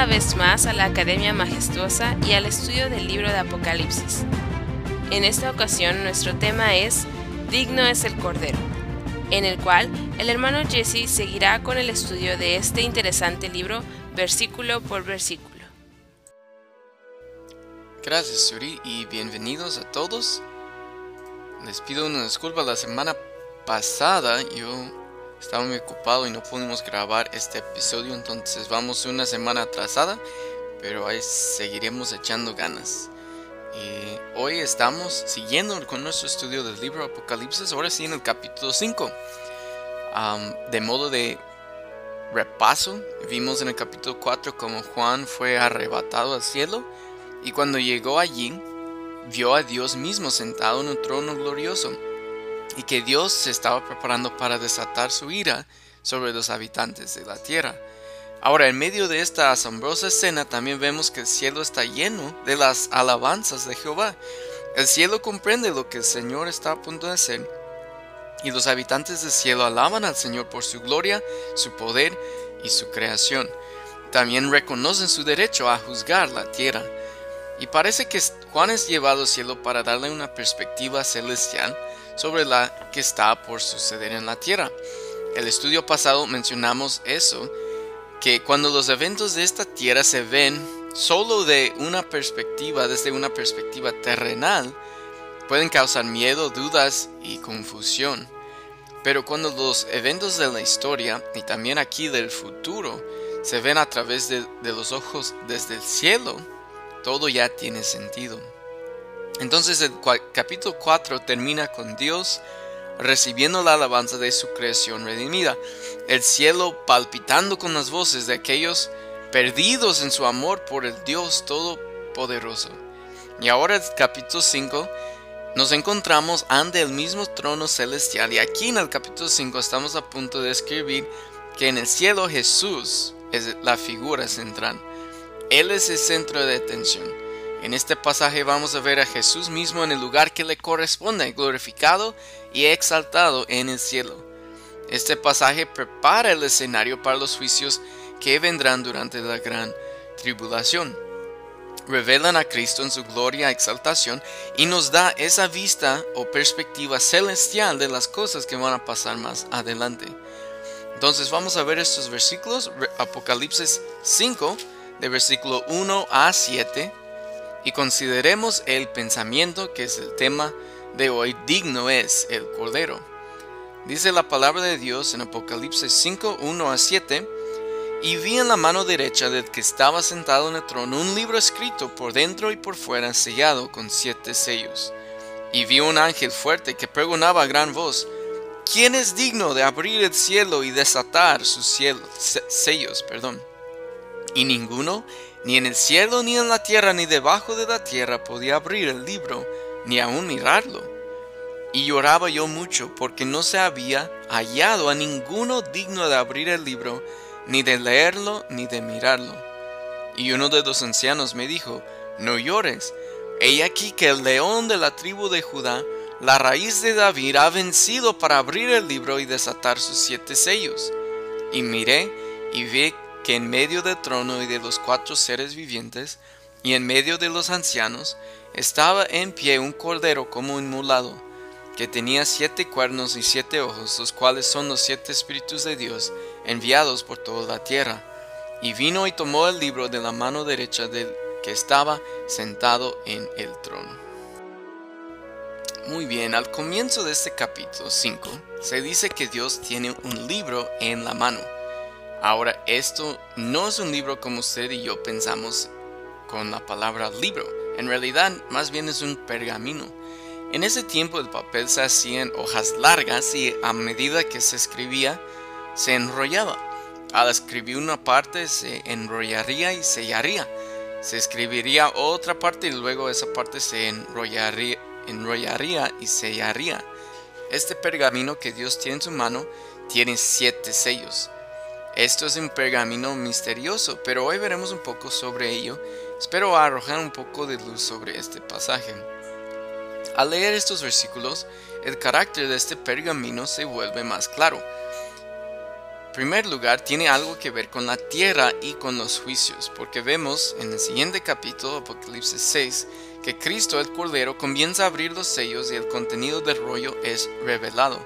Una vez más a la Academia Majestuosa y al estudio del libro de Apocalipsis. En esta ocasión nuestro tema es Digno es el Cordero, en el cual el hermano Jesse seguirá con el estudio de este interesante libro versículo por versículo. Gracias Suri y bienvenidos a todos. Les pido una disculpa la semana pasada yo estaba muy ocupado y no pudimos grabar este episodio, entonces vamos una semana atrasada, pero ahí seguiremos echando ganas. Hoy estamos siguiendo con nuestro estudio del libro Apocalipsis, ahora sí en el capítulo 5. de modo de repaso, vimos en el capítulo 4 cómo Juan fue arrebatado al cielo y cuando llegó allí, vio a Dios mismo sentado en un trono glorioso y que Dios se estaba preparando para desatar su ira sobre los habitantes de la tierra. Ahora, en medio de esta asombrosa escena también vemos que el cielo está lleno de las alabanzas de Jehová. El cielo comprende lo que el Señor está a punto de hacer y los habitantes del cielo alaban al Señor por su gloria, su poder y su creación. También reconocen su derecho a juzgar la tierra. Y parece que Juan es llevado al cielo para darle una perspectiva celestial sobre la que está por suceder en la tierra. El estudio pasado mencionamos eso, que cuando los eventos de esta tierra se ven solo de una perspectiva, desde una perspectiva terrenal, pueden causar miedo, dudas y confusión. Pero cuando los eventos de la historia y también aquí del futuro se ven a través de, de los ojos desde el cielo, todo ya tiene sentido. Entonces el capítulo 4 termina con Dios recibiendo la alabanza de su creación redimida, el cielo palpitando con las voces de aquellos perdidos en su amor por el Dios Todopoderoso. Y ahora el capítulo 5 nos encontramos ante el mismo trono celestial y aquí en el capítulo 5 estamos a punto de escribir que en el cielo Jesús es la figura central. Él es el centro de atención. En este pasaje vamos a ver a Jesús mismo en el lugar que le corresponde, glorificado y exaltado en el cielo. Este pasaje prepara el escenario para los juicios que vendrán durante la gran tribulación. Revelan a Cristo en su gloria y exaltación y nos da esa vista o perspectiva celestial de las cosas que van a pasar más adelante. Entonces vamos a ver estos versículos, Apocalipsis 5, de versículo 1 a 7 y consideremos el pensamiento que es el tema de hoy, digno es el Cordero. Dice la palabra de Dios en Apocalipsis 5, 1 a 7, y vi en la mano derecha del que estaba sentado en el trono un libro escrito por dentro y por fuera sellado con siete sellos. Y vi un ángel fuerte que pregonaba a gran voz, ¿quién es digno de abrir el cielo y desatar sus sellos? Perdón. Y ninguno ni en el cielo, ni en la tierra, ni debajo de la tierra podía abrir el libro, ni aun mirarlo. Y lloraba yo mucho porque no se había hallado a ninguno digno de abrir el libro, ni de leerlo, ni de mirarlo. Y uno de los ancianos me dijo, no llores, he aquí que el león de la tribu de Judá, la raíz de David, ha vencido para abrir el libro y desatar sus siete sellos. Y miré y vi que en medio del trono y de los cuatro seres vivientes, y en medio de los ancianos, estaba en pie un cordero como inmolado, que tenía siete cuernos y siete ojos, los cuales son los siete espíritus de Dios, enviados por toda la tierra. Y vino y tomó el libro de la mano derecha del que estaba sentado en el trono. Muy bien, al comienzo de este capítulo 5 se dice que Dios tiene un libro en la mano. Ahora, esto no es un libro como usted y yo pensamos con la palabra libro. En realidad, más bien es un pergamino. En ese tiempo el papel se hacía en hojas largas y a medida que se escribía, se enrollaba. Al escribir una parte se enrollaría y sellaría. Se escribiría otra parte y luego esa parte se enrollaría, enrollaría y sellaría. Este pergamino que Dios tiene en su mano tiene siete sellos. Esto es un pergamino misterioso, pero hoy veremos un poco sobre ello. Espero arrojar un poco de luz sobre este pasaje. Al leer estos versículos, el carácter de este pergamino se vuelve más claro. primer lugar, tiene algo que ver con la tierra y con los juicios, porque vemos en el siguiente capítulo, Apocalipsis 6, que Cristo el Cordero comienza a abrir los sellos y el contenido del rollo es revelado.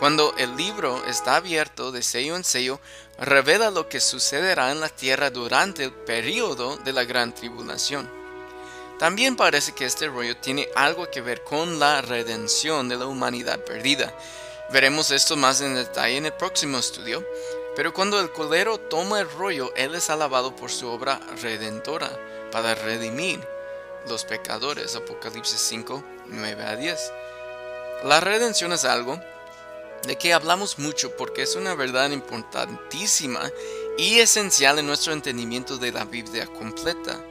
Cuando el libro está abierto de sello en sello, revela lo que sucederá en la tierra durante el periodo de la gran tribulación. También parece que este rollo tiene algo que ver con la redención de la humanidad perdida. Veremos esto más en detalle en el próximo estudio, pero cuando el colero toma el rollo, él es alabado por su obra redentora para redimir los pecadores. Apocalipsis 5, 9 a 10. La redención es algo de que hablamos mucho porque es una verdad importantísima y esencial en nuestro entendimiento de la Biblia completa.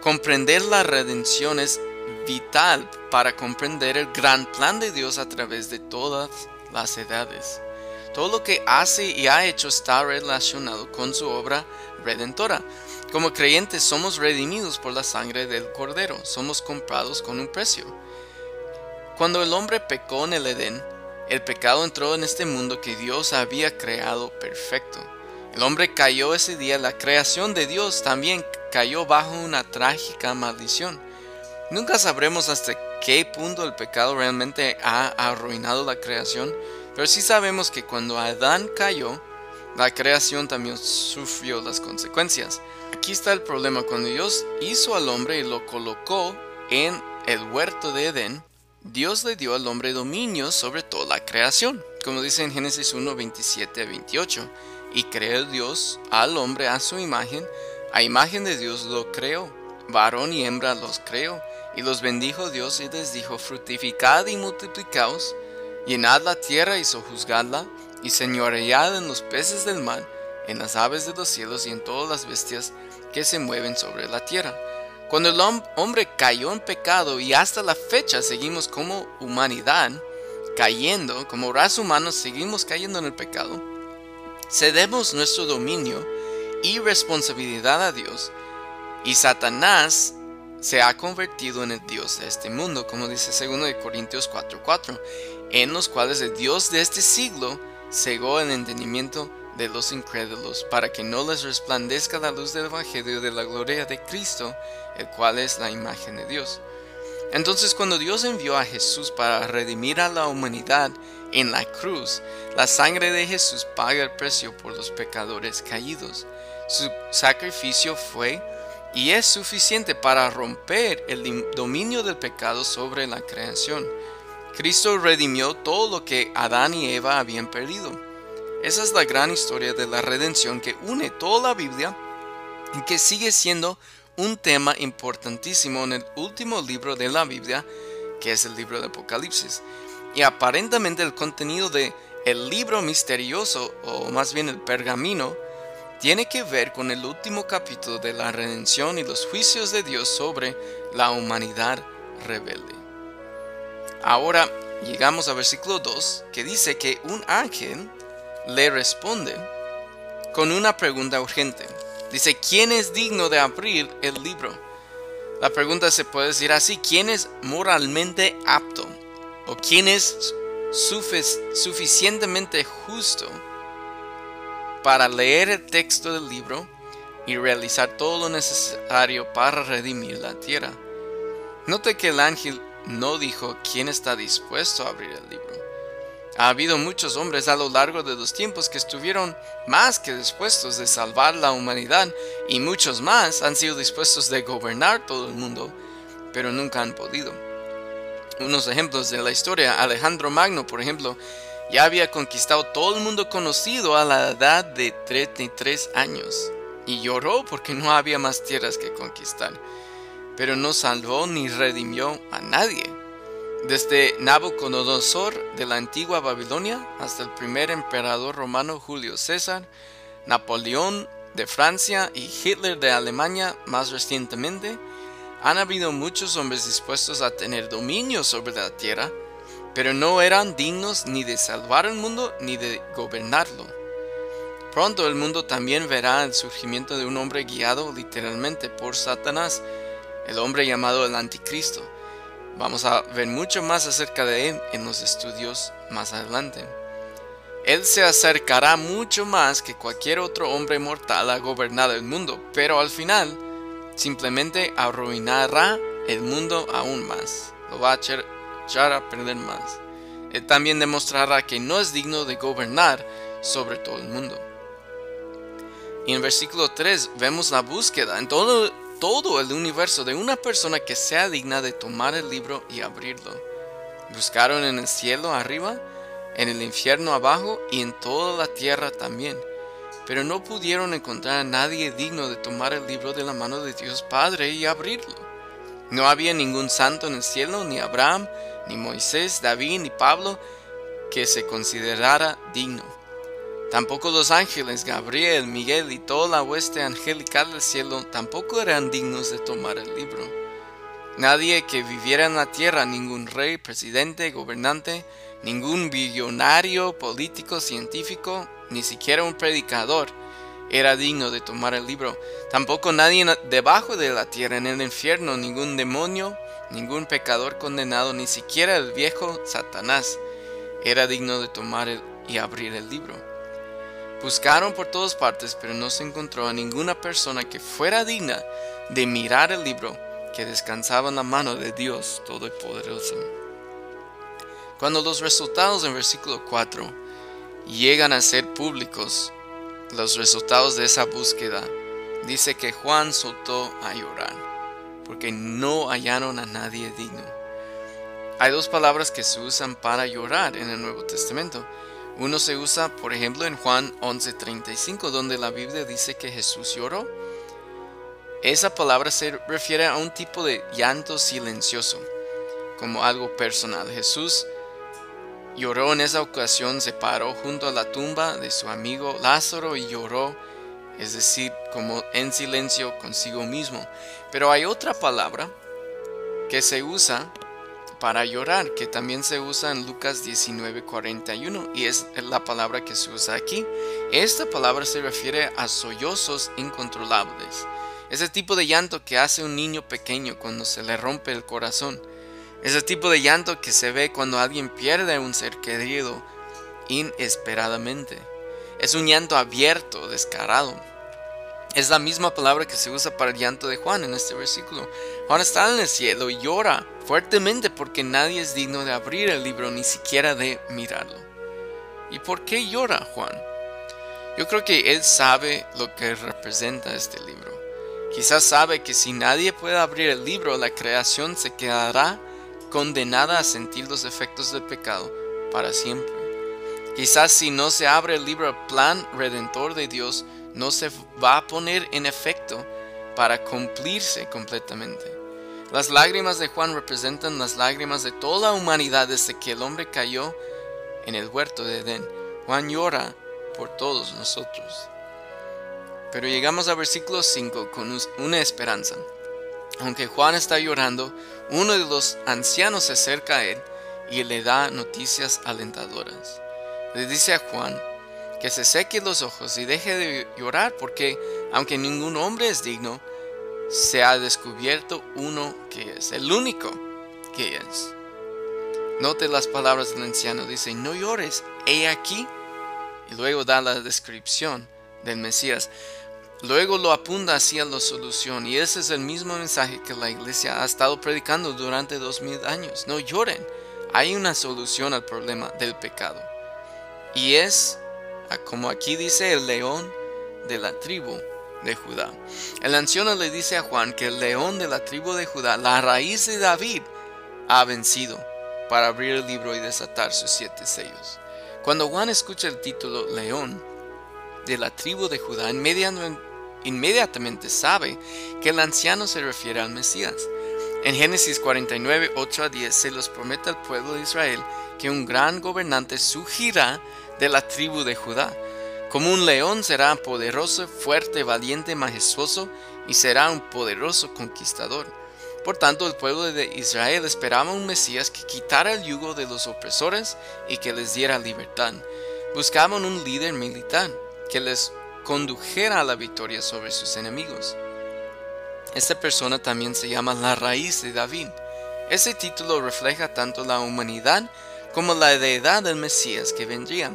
Comprender la redención es vital para comprender el gran plan de Dios a través de todas las edades. Todo lo que hace y ha hecho está relacionado con su obra redentora. Como creyentes somos redimidos por la sangre del Cordero, somos comprados con un precio. Cuando el hombre pecó en el Edén, el pecado entró en este mundo que Dios había creado perfecto. El hombre cayó ese día, la creación de Dios también cayó bajo una trágica maldición. Nunca sabremos hasta qué punto el pecado realmente ha arruinado la creación, pero sí sabemos que cuando Adán cayó, la creación también sufrió las consecuencias. Aquí está el problema, cuando Dios hizo al hombre y lo colocó en el huerto de Edén, Dios le dio al hombre dominio sobre toda la creación, como dice en Génesis 1, 27 a 28, y creó Dios al hombre a su imagen, a imagen de Dios lo creó, varón y hembra los creó, y los bendijo Dios y les dijo, fructificad y multiplicaos, llenad la tierra y sojuzgadla, y señoread en los peces del mar, en las aves de los cielos y en todas las bestias que se mueven sobre la tierra. Cuando el hombre cayó en pecado y hasta la fecha seguimos como humanidad cayendo, como raza humana seguimos cayendo en el pecado, cedemos nuestro dominio y responsabilidad a Dios y Satanás se ha convertido en el Dios de este mundo, como dice 2 Corintios 4:4, en los cuales el Dios de este siglo cegó el entendimiento de los incrédulos, para que no les resplandezca la luz del Evangelio de la gloria de Cristo, el cual es la imagen de Dios. Entonces cuando Dios envió a Jesús para redimir a la humanidad en la cruz, la sangre de Jesús paga el precio por los pecadores caídos. Su sacrificio fue y es suficiente para romper el dominio del pecado sobre la creación. Cristo redimió todo lo que Adán y Eva habían perdido. Esa es la gran historia de la redención que une toda la Biblia y que sigue siendo un tema importantísimo en el último libro de la Biblia, que es el libro de Apocalipsis. Y aparentemente el contenido de el libro misterioso, o más bien el pergamino, tiene que ver con el último capítulo de la redención y los juicios de Dios sobre la humanidad rebelde. Ahora llegamos al versículo 2 que dice que un ángel le responde con una pregunta urgente. Dice, ¿quién es digno de abrir el libro? La pregunta se puede decir así, ¿quién es moralmente apto? ¿O quién es suficientemente justo para leer el texto del libro y realizar todo lo necesario para redimir la tierra? Note que el ángel no dijo quién está dispuesto a abrir el libro. Ha habido muchos hombres a lo largo de los tiempos que estuvieron más que dispuestos de salvar la humanidad y muchos más han sido dispuestos de gobernar todo el mundo, pero nunca han podido. Unos ejemplos de la historia, Alejandro Magno, por ejemplo, ya había conquistado todo el mundo conocido a la edad de 33 años y lloró porque no había más tierras que conquistar, pero no salvó ni redimió a nadie. Desde Nabucodonosor de la antigua Babilonia hasta el primer emperador romano Julio César, Napoleón de Francia y Hitler de Alemania más recientemente, han habido muchos hombres dispuestos a tener dominio sobre la tierra, pero no eran dignos ni de salvar el mundo ni de gobernarlo. Pronto el mundo también verá el surgimiento de un hombre guiado literalmente por Satanás, el hombre llamado el Anticristo Vamos a ver mucho más acerca de él en los estudios más adelante. Él se acercará mucho más que cualquier otro hombre mortal a gobernar el mundo, pero al final simplemente arruinará el mundo aún más. Lo va a echar a perder más. Él también demostrará que no es digno de gobernar sobre todo el mundo. Y en versículo 3 vemos la búsqueda en todo, todo el universo de una persona que sea digna de tomar el libro y abrirlo. Buscaron en el cielo arriba, en el infierno abajo y en toda la tierra también. Pero no pudieron encontrar a nadie digno de tomar el libro de la mano de Dios Padre y abrirlo. No había ningún santo en el cielo, ni Abraham, ni Moisés, David, ni Pablo, que se considerara digno. Tampoco los ángeles, Gabriel, Miguel y toda la hueste angelical del cielo tampoco eran dignos de tomar el libro. Nadie que viviera en la tierra, ningún rey, presidente, gobernante, ningún billonario, político, científico, ni siquiera un predicador, era digno de tomar el libro. Tampoco nadie debajo de la tierra, en el infierno, ningún demonio, ningún pecador condenado, ni siquiera el viejo Satanás, era digno de tomar y abrir el libro. Buscaron por todas partes, pero no se encontró a ninguna persona que fuera digna de mirar el libro que descansaba en la mano de Dios Todopoderoso. Cuando los resultados en versículo 4 llegan a ser públicos, los resultados de esa búsqueda, dice que Juan soltó a llorar, porque no hallaron a nadie digno. Hay dos palabras que se usan para llorar en el Nuevo Testamento. Uno se usa, por ejemplo, en Juan 11:35, donde la Biblia dice que Jesús lloró. Esa palabra se refiere a un tipo de llanto silencioso, como algo personal. Jesús lloró en esa ocasión, se paró junto a la tumba de su amigo Lázaro y lloró, es decir, como en silencio consigo mismo. Pero hay otra palabra que se usa para llorar, que también se usa en Lucas 19:41 y es la palabra que se usa aquí. Esta palabra se refiere a sollozos incontrolables. Ese tipo de llanto que hace un niño pequeño cuando se le rompe el corazón. Ese tipo de llanto que se ve cuando alguien pierde a un ser querido inesperadamente. Es un llanto abierto, descarado. Es la misma palabra que se usa para el llanto de Juan en este versículo. Juan está en el cielo y llora fuertemente porque nadie es digno de abrir el libro ni siquiera de mirarlo. ¿Y por qué llora Juan? Yo creo que él sabe lo que representa este libro. Quizás sabe que si nadie puede abrir el libro, la creación se quedará condenada a sentir los efectos del pecado para siempre. Quizás si no se abre el libro, el plan redentor de Dios no se va a poner en efecto para cumplirse completamente. Las lágrimas de Juan representan las lágrimas de toda la humanidad desde que el hombre cayó en el huerto de Edén. Juan llora por todos nosotros. Pero llegamos al versículo 5 con una esperanza. Aunque Juan está llorando, uno de los ancianos se acerca a él y le da noticias alentadoras. Le dice a Juan que se seque los ojos y deje de llorar porque, aunque ningún hombre es digno, se ha descubierto uno que es, el único que es. Note las palabras del anciano, dice, no llores, he aquí. Y luego da la descripción del Mesías. Luego lo apunta hacia la solución. Y ese es el mismo mensaje que la iglesia ha estado predicando durante dos mil años. No lloren. Hay una solución al problema del pecado. Y es, como aquí dice, el león de la tribu de Judá. El anciano le dice a Juan que el león de la tribu de Judá, la raíz de David, ha vencido para abrir el libro y desatar sus siete sellos. Cuando Juan escucha el título León de la tribu de Judá, inmediatamente sabe que el anciano se refiere al Mesías. En Génesis 49, 8 a 10 se los promete al pueblo de Israel que un gran gobernante surgirá de la tribu de Judá como un león será poderoso, fuerte, valiente, majestuoso y será un poderoso conquistador. Por tanto, el pueblo de Israel esperaba un Mesías que quitara el yugo de los opresores y que les diera libertad. Buscaban un líder militar que les condujera a la victoria sobre sus enemigos. Esta persona también se llama la raíz de David. Ese título refleja tanto la humanidad como la deidad del Mesías que vendría.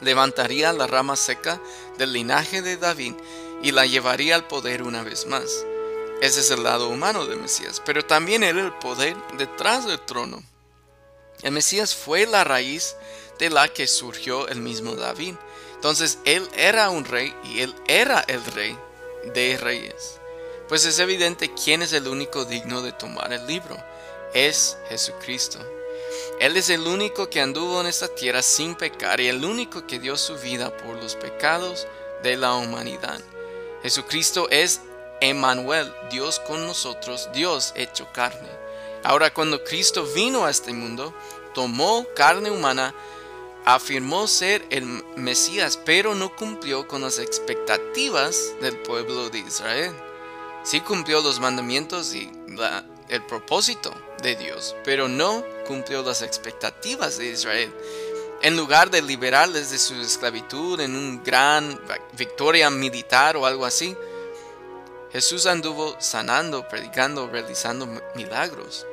Levantaría la rama seca del linaje de David y la llevaría al poder una vez más. Ese es el lado humano del Mesías, pero también era el poder detrás del trono. El Mesías fue la raíz de la que surgió el mismo David. Entonces él era un rey y él era el rey de reyes. Pues es evidente quién es el único digno de tomar el libro. Es Jesucristo. Él es el único que anduvo en esta tierra sin pecar y el único que dio su vida por los pecados de la humanidad. Jesucristo es Emmanuel, Dios con nosotros, Dios hecho carne. Ahora cuando Cristo vino a este mundo, tomó carne humana, afirmó ser el Mesías, pero no cumplió con las expectativas del pueblo de Israel. Sí cumplió los mandamientos y el propósito de Dios, pero no cumplió las expectativas de Israel. En lugar de liberarles de su esclavitud en una gran victoria militar o algo así, Jesús anduvo sanando, predicando, realizando milagros.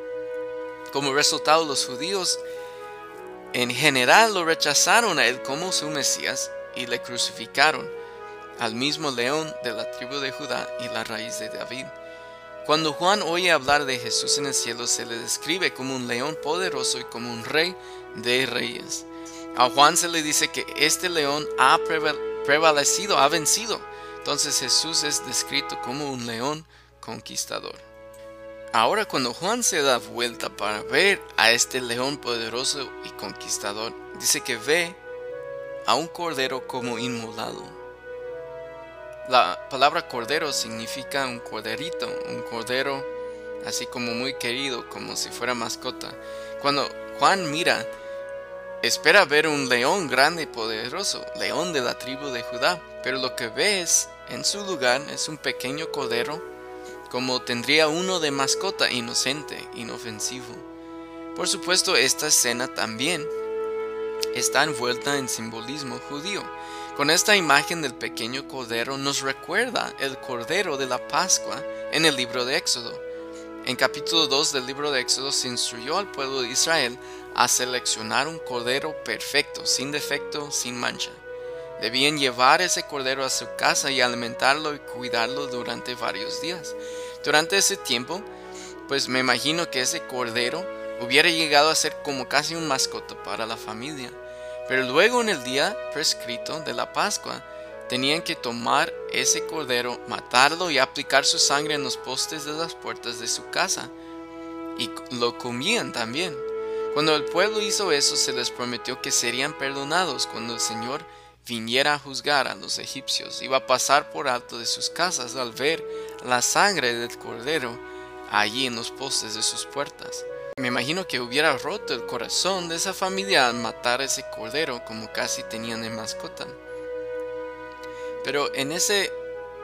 Como resultado, los judíos en general lo rechazaron a él como su Mesías y le crucificaron al mismo león de la tribu de Judá y la raíz de David. Cuando Juan oye hablar de Jesús en el cielo, se le describe como un león poderoso y como un rey de reyes. A Juan se le dice que este león ha prevalecido, ha vencido. Entonces Jesús es descrito como un león conquistador. Ahora cuando Juan se da vuelta para ver a este león poderoso y conquistador, dice que ve a un cordero como inmolado. La palabra cordero significa un corderito, un cordero así como muy querido, como si fuera mascota. Cuando Juan mira, espera ver un león grande y poderoso, león de la tribu de Judá, pero lo que ve en su lugar es un pequeño cordero, como tendría uno de mascota, inocente, inofensivo. Por supuesto, esta escena también está envuelta en simbolismo judío. Con esta imagen del pequeño cordero nos recuerda el cordero de la Pascua en el libro de Éxodo. En capítulo 2 del libro de Éxodo se instruyó al pueblo de Israel a seleccionar un cordero perfecto, sin defecto, sin mancha. Debían llevar ese cordero a su casa y alimentarlo y cuidarlo durante varios días. Durante ese tiempo, pues me imagino que ese cordero hubiera llegado a ser como casi un mascota para la familia. Pero luego en el día prescrito de la Pascua, tenían que tomar ese cordero, matarlo y aplicar su sangre en los postes de las puertas de su casa. Y lo comían también. Cuando el pueblo hizo eso, se les prometió que serían perdonados cuando el Señor viniera a juzgar a los egipcios. Iba a pasar por alto de sus casas al ver la sangre del cordero allí en los postes de sus puertas. Me imagino que hubiera roto el corazón de esa familia al matar a ese cordero como casi tenían de mascota. Pero en ese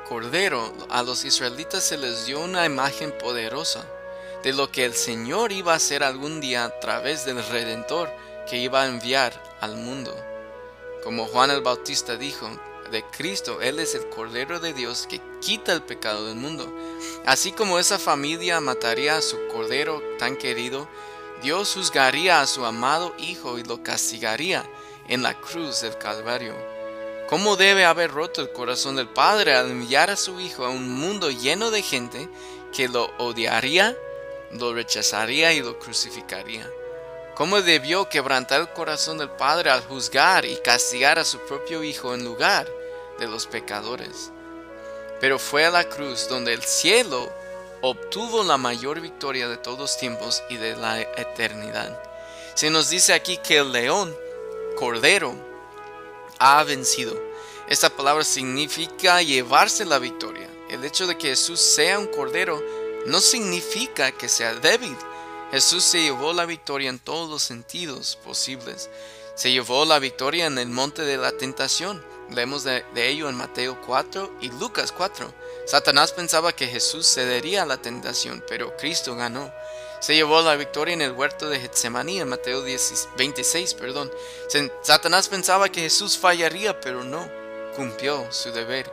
cordero a los israelitas se les dio una imagen poderosa de lo que el Señor iba a hacer algún día a través del Redentor que iba a enviar al mundo. Como Juan el Bautista dijo, de Cristo, Él es el Cordero de Dios que quita el pecado del mundo. Así como esa familia mataría a su Cordero tan querido, Dios juzgaría a su amado Hijo y lo castigaría en la cruz del Calvario. ¿Cómo debe haber roto el corazón del Padre al enviar a su Hijo a un mundo lleno de gente que lo odiaría, lo rechazaría y lo crucificaría? ¿Cómo debió quebrantar el corazón del Padre al juzgar y castigar a su propio Hijo en lugar de los pecadores. Pero fue a la cruz donde el cielo obtuvo la mayor victoria de todos tiempos y de la eternidad. Se nos dice aquí que el león, cordero, ha vencido. Esta palabra significa llevarse la victoria. El hecho de que Jesús sea un cordero no significa que sea débil. Jesús se llevó la victoria en todos los sentidos posibles. Se llevó la victoria en el monte de la tentación. Leemos de, ello en Mateo 4 y Lucas 4. Satanás pensaba que Jesús cedería a la tentación, pero Cristo ganó. Se llevó la victoria en el huerto de Getsemaní en Mateo 26. Perdón. Satanás pensaba que Jesús fallaría, pero no. Cumplió su deber.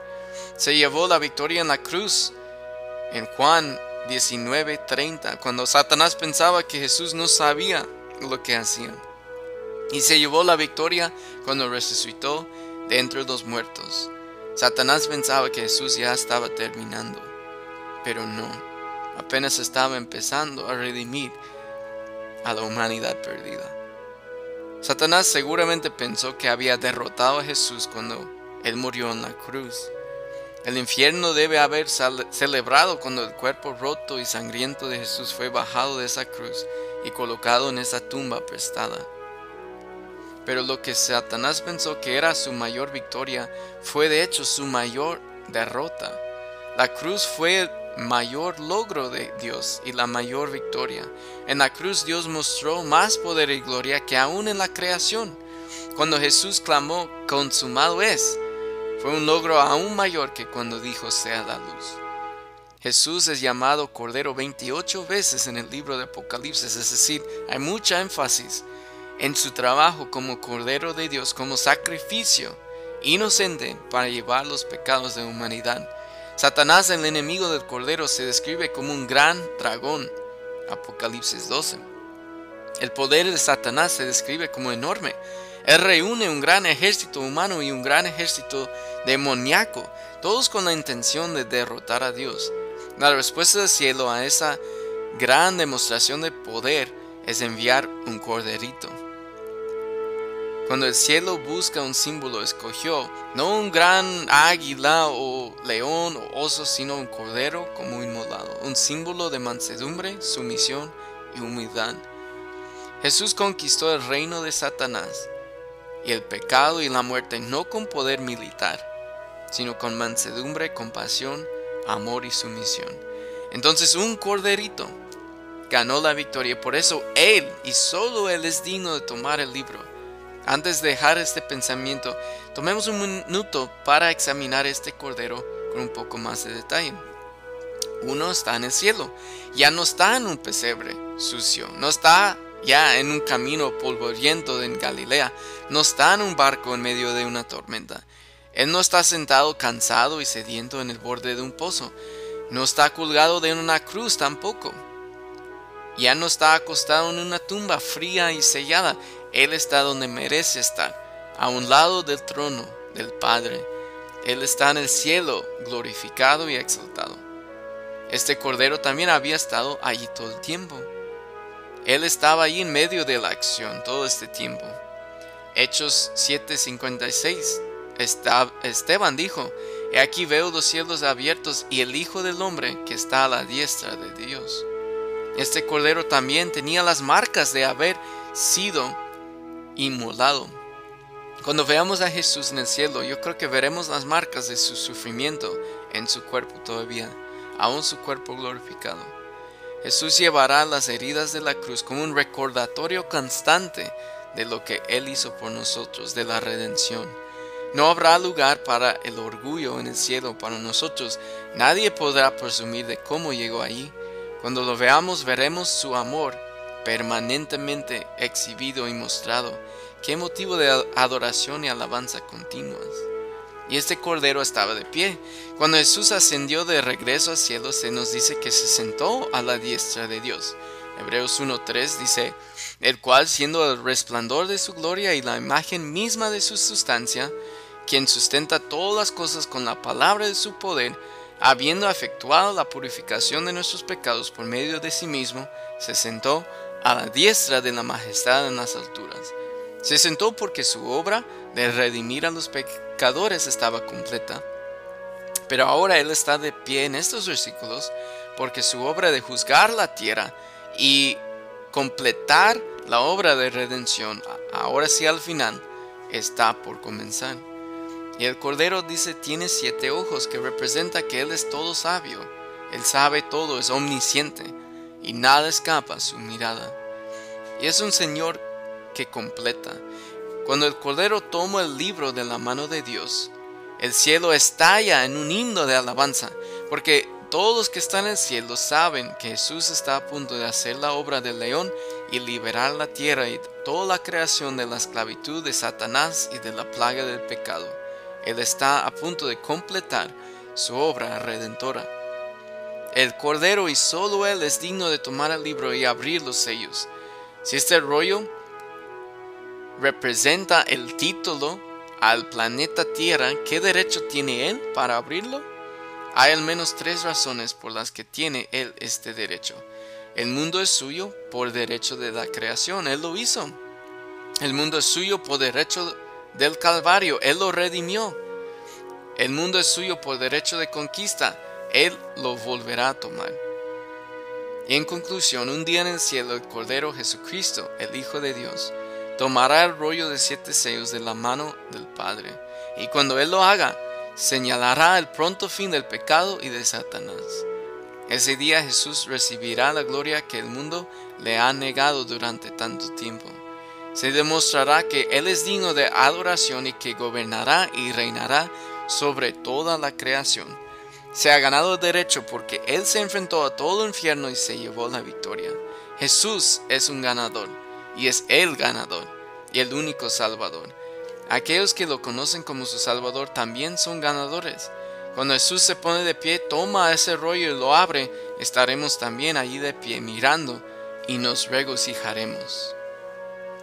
Se llevó la victoria en la cruz en Juan 19:30, cuando Satanás pensaba que Jesús no sabía lo que hacía. y se llevó la victoria cuando resucitó de entre los muertos. Satanás pensaba que Jesús ya estaba terminando, pero no, apenas estaba empezando a redimir a la humanidad perdida. Satanás seguramente pensó que había derrotado a Jesús cuando él murió en la cruz. El infierno debe haber celebrado cuando el cuerpo roto y sangriento de Jesús fue bajado de esa cruz y colocado en esa tumba prestada. Pero lo que Satanás pensó que era su mayor victoria fue de hecho su mayor derrota. La cruz fue el mayor logro de Dios y la mayor victoria. En la cruz Dios mostró más poder y gloria que aún en la creación. Cuando Jesús clamó, consumado es, fue un logro aún mayor que cuando dijo sea la luz. Jesús es llamado Cordero 28 veces en el libro de Apocalipsis, es decir, hay mucha énfasis en su trabajo como Cordero de Dios, como sacrificio inocente para llevar los pecados de la humanidad. Satanás, el enemigo del Cordero, se describe como un gran dragón. Apocalipsis 12. El poder de Satanás se describe como enorme. Él reúne un gran ejército humano y un gran ejército demoníaco, todos con la intención de derrotar a Dios. La respuesta del cielo a esa gran demostración de poder es enviar un corderito. Cuando el cielo busca un símbolo, escogió no un gran águila o león o oso, sino un cordero como inmolado, un símbolo de mansedumbre, sumisión y humildad. Jesús conquistó el reino de Satanás y el pecado y la muerte no con poder militar, sino con mansedumbre, compasión, amor y sumisión. Entonces un corderito ganó la victoria, por eso Él y solo Él es digno de tomar el libro antes de dejar este pensamiento, tomemos un minuto para examinar este cordero con un poco más de detalle. Uno está en el cielo, ya no está en un pesebre sucio, no está ya en un camino polvoriento en Galilea, no está en un barco en medio de una tormenta. Él no está sentado cansado y sediento en el borde de un pozo, no está colgado de una cruz tampoco. Ya no está acostado en una tumba fría y sellada, él está donde merece estar, a un lado del trono del Padre. Él está en el cielo, glorificado y exaltado. Este Cordero también había estado allí todo el tiempo. Él estaba allí en medio de la acción todo este tiempo. Hechos 7:56. Esteban dijo, He aquí veo los cielos abiertos y el Hijo del Hombre que está a la diestra de Dios. Este Cordero también tenía las marcas de haber sido inmolado. Cuando veamos a Jesús en el cielo, yo creo que veremos las marcas de su sufrimiento en su cuerpo todavía, aún su cuerpo glorificado. Jesús llevará las heridas de la cruz como un recordatorio constante de lo que Él hizo por nosotros, de la redención. No habrá lugar para el orgullo en el cielo para nosotros. Nadie podrá presumir de cómo llegó allí. Cuando lo veamos veremos su amor permanentemente exhibido y mostrado. Qué motivo de adoración y alabanza continuas. Y este cordero estaba de pie. Cuando Jesús ascendió de regreso al cielo, se nos dice que se sentó a la diestra de Dios. Hebreos 1.3 dice, el cual siendo el resplandor de su gloria y la imagen misma de su sustancia, quien sustenta todas las cosas con la palabra de su poder, habiendo efectuado la purificación de nuestros pecados por medio de sí mismo, se sentó a la diestra de la majestad en las alturas. Se sentó porque su obra de redimir a los pecadores estaba completa. Pero ahora Él está de pie en estos versículos porque su obra de juzgar la tierra y completar la obra de redención, ahora sí al final, está por comenzar. Y el Cordero dice tiene siete ojos, que representa que Él es todo sabio. Él sabe todo, es omnisciente y nada escapa a su mirada. Y es un Señor que completa. Cuando el Cordero toma el libro de la mano de Dios, el cielo estalla en un himno de alabanza, porque todos los que están en el cielo saben que Jesús está a punto de hacer la obra del león y liberar la tierra y toda la creación de la esclavitud de Satanás y de la plaga del pecado. Él está a punto de completar su obra redentora el Cordero y solo Él es digno de tomar el libro y abrir los sellos. Si este rollo representa el título al planeta Tierra, ¿qué derecho tiene él para abrirlo? Hay al menos tres razones por las que tiene él este derecho. El mundo es suyo por derecho de la creación, él lo hizo. El mundo es suyo por derecho del Calvario, él lo redimió. El mundo es suyo por derecho de conquista, él lo volverá a tomar. Y en conclusión, un día en el cielo el Cordero Jesucristo, el Hijo de Dios, tomará el rollo de siete sellos de la mano del Padre, y cuando Él lo haga, señalará el pronto fin del pecado y de Satanás. Ese día Jesús recibirá la gloria que el mundo le ha negado durante tanto tiempo. Se demostrará que Él es digno de adoración y que gobernará y reinará sobre toda la creación. Se ha ganado el derecho porque Él se enfrentó a todo el infierno y se llevó la victoria. Jesús es un ganador y es el ganador y el único salvador. Aquellos que lo conocen como su salvador también son ganadores. Cuando Jesús se pone de pie, toma ese rollo y lo abre, estaremos también allí de pie mirando y nos regocijaremos.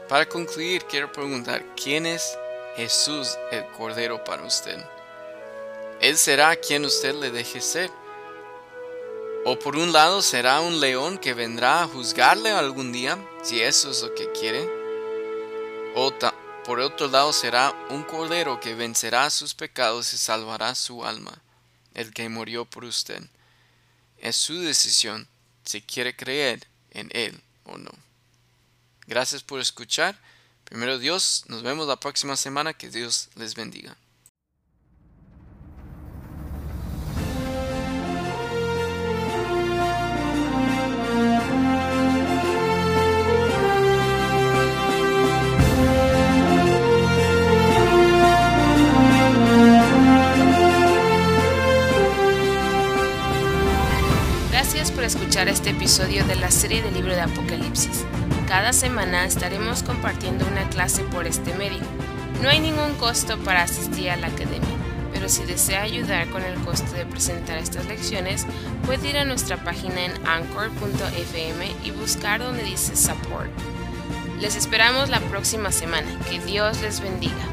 Para concluir, quiero preguntar, ¿quién es Jesús el Cordero para usted? Él será quien usted le deje ser. O por un lado será un león que vendrá a juzgarle algún día, si eso es lo que quiere. O por otro lado será un cordero que vencerá sus pecados y salvará su alma, el que murió por usted. Es su decisión si quiere creer en él o no. Gracias por escuchar. Primero Dios, nos vemos la próxima semana. Que Dios les bendiga. Escuchar este episodio de la serie del libro de Apocalipsis. Cada semana estaremos compartiendo una clase por este medio. No hay ningún costo para asistir a la academia, pero si desea ayudar con el costo de presentar estas lecciones, puede ir a nuestra página en anchor.fm y buscar donde dice support. Les esperamos la próxima semana. Que Dios les bendiga.